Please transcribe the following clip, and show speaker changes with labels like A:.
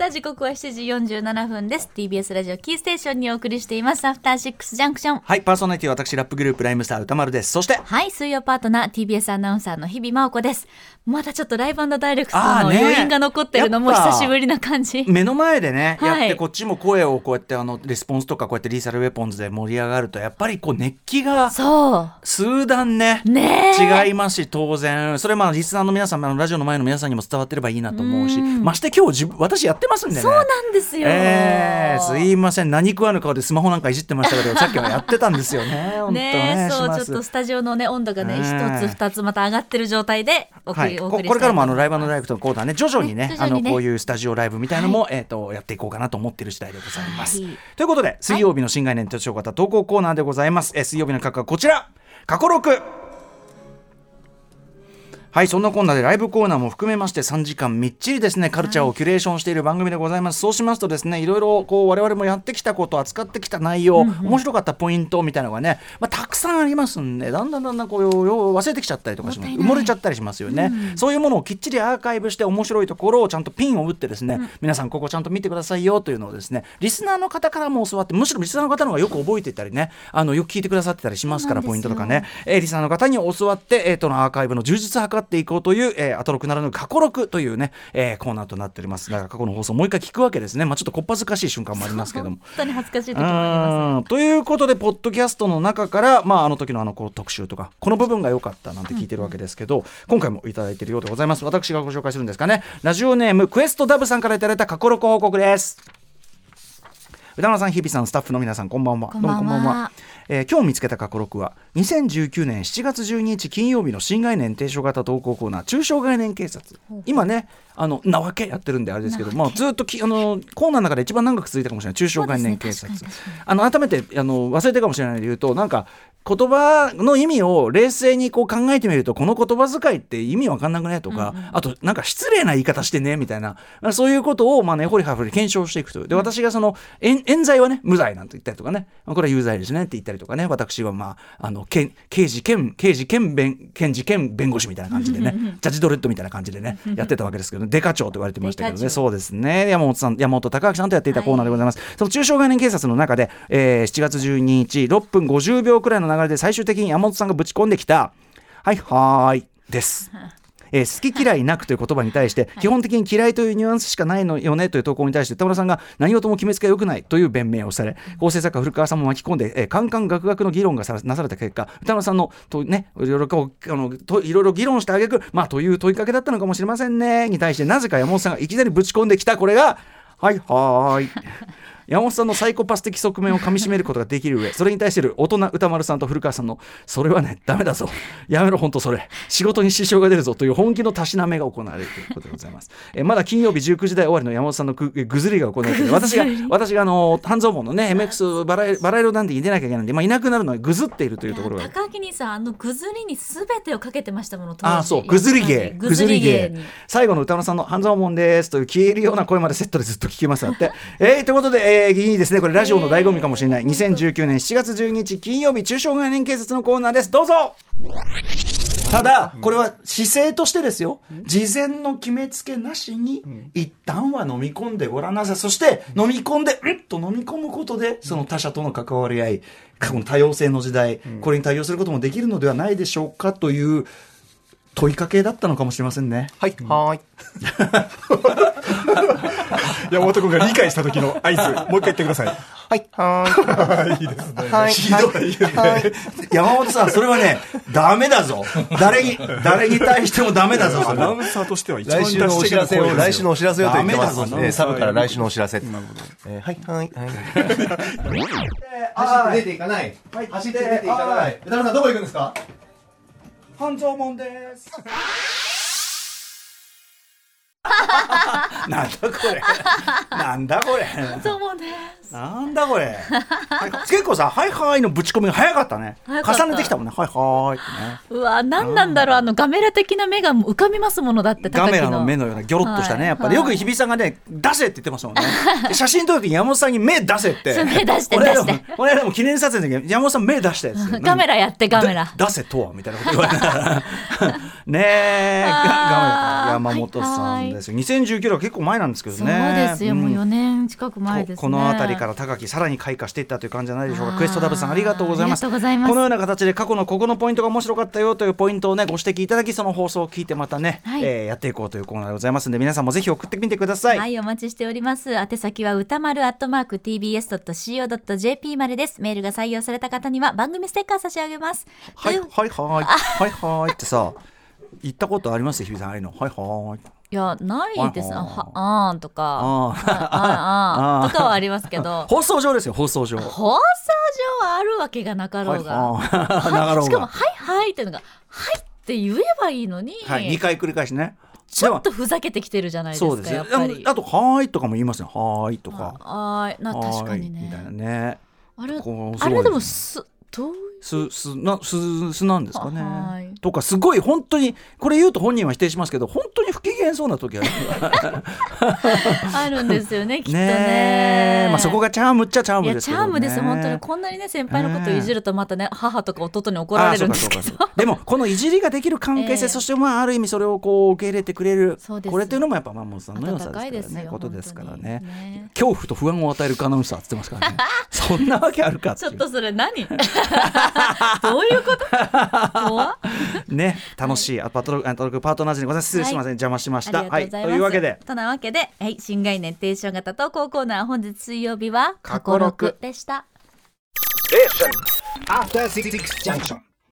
A: さあ時刻は7時47分です。TBS ラジオキーステーションにお送りしています。アフターシックスジャンクション。
B: はいパーソナリティは私ラップグループライムスター歌丸です。そして
A: はい水曜パートナー TBS アナウンサーの日々真央子です。まだちょっとライブダイレクトの余韻が残ってるのも久しぶりな感じ。
B: 目の前でね、
A: はい。
B: やってこっちも声をこうやってあのレスポンスとかこうやってリーサルウェポンズで盛り上がるとやっぱりこう熱気が
A: そ
B: 数段ね
A: うねえ。
B: 違いますし当然。それまあリスナーの皆さんラジオの前の皆さんにも伝わってればいいなと思うし。まして今日自分私やってますんでね。
A: そうなんですよ、
B: えー、すいません。何食わぬ顔でスマホなんかいじってましたけど さっきはやってたんですよね。
A: ねえそうちょっとスタジオのね温度がね
B: ね
A: 一つ二つまた上がってる状態でお送り、
B: はい、これからもあのライ
A: ブ
B: ブダイレクトのコーナーね徐々にね,、
A: ね。
B: あのこういうスタジオライブみたいのも、えー、とやっていこうかなと思ってる次第でございます。
A: はい。
B: ということで水曜日の新概念手帳型投稿コーナーでございます。えー水曜日の価格はこちら。過去6はいそんなこんなでライブコーナーも含めまして3時間みっちりですねカルチャーをキュレーションしている番組でございます、そうしますとですねいろいろこう我々もやってきたこと扱ってきた内容、面白かったポイントみたいなのがね、まあ、たくさんありますんでだんだんだんだんこう忘れてきちゃったりとかし埋もれちゃったりしますよね、そういうものをきっちりアーカイブして面白いところをちゃんとピンを打ってですね、皆さんここちゃんと見てくださいよというのをですねリスナーの方からも教わってむしろリスナーの方の方がよく覚えていたりねあのよく聞いてくださってたりしますからポイントとかね、えーリスナーの方に教わって、えー、とのアーカイブの充実を図っていこうという、えー、アトロクならぬ過去録というね、えーコーナーとなっておりますだから過去の放送もう一回聞くわけですねまあちょっとこっぱずかしい瞬間もありますけども
A: 本当に恥ずかしい時もありま
B: うんということで、ポッドキャストの中から、まあ、あの時のあのこう特集とか、この部分が良かったなんて聞いてるわけですけど、今回もいただいているようでございます。私がご紹介するんですかね。ラジオネーム、クエストダブさんからいただいた過去録報告です。歌村さん、日比さん、スタッフの皆さん、こんばんは。
A: こんばんは。
B: えー今日見つけた過去録は2019年7月12日金曜日の新概念提唱型投稿コーナー中小概念警察。今ねあのなわけやってるんであれですけど、まあ、ずっときあのコーナーの中で一番長く続いたかもしれない中小概念警察、
A: ね。
B: あの改めてあの忘れてるかもしれないで言うとなんか言葉の意味を冷静にこう考えてみるとこの言葉遣いって意味わかんなくねとか、あとなんか失礼な言い方してねみたいな。まあそういうことをまあねほりはふり検証していくという。で私がその冤冤罪はね無罪なんて言ったりとかね。まあこれは有罪ですねって言ったりとかね。私はまああのけ刑事兼刑事兼弁検事兼弁護士みたいな感じでね。ジャッジドレッドみたいな感じでねやってたわけですけど、デカ長と言われてましたけどね。そうですね。山本さん山本隆明さんとやっていたコーナーでございます、その中小概念警察の中で、えー7月12日6分50秒くらいの流れで最終的に山本さんがぶち込んできた「はいはーい」です。えー好き嫌いなくという言葉に対して、基本的に嫌いというニュアンスしかないのよねという投稿に対して田村さんが何事も決めつけが良くないという弁明をされ構成作家古川さんも巻き込んで、えー、カンカンガクガクの議論がさなされた結果田村さんのと、ね、いろいろこうあのといろいろ議論してあげく、まあ、という問いかけだったのかもしれませんねに対してなぜか山本さんがいきなりぶち込んできた。これが「はいはーい」。山本さんのサイコパス的側面をかみしめることができる上 それに対してる大人歌丸さんと古川さんのそれはねダメだぞ。やめろ本当それ。仕事に支障が出るぞという本気のたしなめが行われるということでございます。えまだ金曜日19時台終わりの山本さんのぐぐずりが行われている私が 私があの半蔵門のね MX バラエバラ色ダンディに出なきゃいけないんで、まあ、いなくなるのはぐずっているというところが
A: 高木にさんあのぐずりにすべてをかけてましたもの
B: ああそう。ぐずり芸。
A: ぐずり芸に。
B: 最後の歌野さんの半沢門ですという消えるような声までセットでずっと聞けます。だって。えー、ということで、えー、いいですね。これラジオの醍醐味かもしれない。2019年7月12日金曜日中小概念警察のコーナーです。どうぞ。ただこれは姿勢としてですよ。事前の決めつけなしに一旦は飲み込んでごらんなさい。そして飲み込んでうんと飲み込むことでその他者との関わり合いこの多様性の時代これに対応することもできるのではないでしょうかという問いかけだったのかもしれませんね。
C: はい、はーい。
D: 山本君が理解した時の合図、もう一回言ってください。
C: はい、はーい。
D: いいですね。
C: はい、
B: ひどい山本さん、それはね、ダメだぞ。誰に、誰に対してもダメだぞ、そ
D: ア。ナウンサーとしては一番
C: 来週のお知らせを、来週のお知らせをと言ってます
B: ダメだぞ
C: えーサブから来週のお知らせ。えーはい、はい、はい。走って出ていかない。走って出ていかない。歌丸さん、どこ行くんですか？
B: 半蔵門です。なんだこれ。なんだこれ。
A: そうもです。
B: なんだこれ。はい結構さ「はいはい」のぶち込みが早かったね。重ねてきたもんね「はいはい」ってね。
A: うわ何なんだろう。あのガメラ的な目が浮かびますものだって
B: ガメラの目
A: の
B: のようなギョロッとしたね、
A: はい
B: やっぱりよく日比さんがね出せって言ってますもんね。で 写真撮る時に山本さんに目出せって。
A: 目出して
B: この間も
A: 出して。
B: この間も記念撮影の時に山本さん目出して
A: カ メラやってカメラ。
B: で出せとはみたいなこと言われた ねえ。ガメラ山本さんです。よ、2019年は結構前なんですけど
A: そう
B: ね
A: ですよ、もう4年近く前ですね。
B: ここの辺りから高木さらに開花していったという感じじゃないでしょうか。クエストダブさんありがとうございます。このような形で過去のここのポイントが面白かったよというポイントをねご指摘いただきその放送を聞いてまたね、
A: はい。
B: えーやっていこうというコーナーでございますので皆さんもぜひ送ってみてください、
A: はい、お待ちしております。宛先は歌丸アットマーク tbs.co.jp までです。メールが採用された方には番組ステッカー差し上げます。
B: はいはいはい。はいはいってさ言ったことあります？日比さんああいうの。はいはい。
A: いや、ないです。あ
B: は
A: あーんとか、
B: あー。
A: あーあ とかはありますけど、
B: 放送上ですよ放送上。
A: 放送上はあるわけが なかろうが。しかも、はいはいっていうのが、はいって言えばいいのに、
B: はい2回繰り返しね。
A: ちょっとふざけてきてるじゃないですか、やっぱり。
B: あと「はーい」とかも言いますよ「はーい」とか。
A: はーい、な確かに
B: みたいな
A: ね。
B: ね
A: あれ、あれでもす、どう
B: すすなすすなんですか
A: はは
B: ね
A: い。
B: とかすごい本当にこれ言うと本人は否定しますけど本当に不機嫌そうな時ある。
A: あるんですよね、きっとね。
B: ねえ。まあそこがチャームっちゃチャームですけど、ね、
A: チャームです本当にこんなにね先輩のことをいじるとまたね母とか弟に怒られるんですけど。
B: でもこのいじりができる関係性、
A: ええ
B: そしてまあある意味それをこう受け入れてくれるこれっていうのもやっぱマンモスさんの良さで
A: です
B: ねことですからね。
A: ね
B: 恐怖と不安を与えるアナウンサーって言ってますからね。そんなわけあるか
A: ちょっとそれ何？どういうこと？
B: ね楽しい。あパトロパトロパートナーズにございます。失礼しません、邪魔しまし
A: あ
B: たはい。というわけで。
A: となわけで、はい、新概念提唱型投稿コーナー本日水曜日は過去6でした。
D: After Six Junction.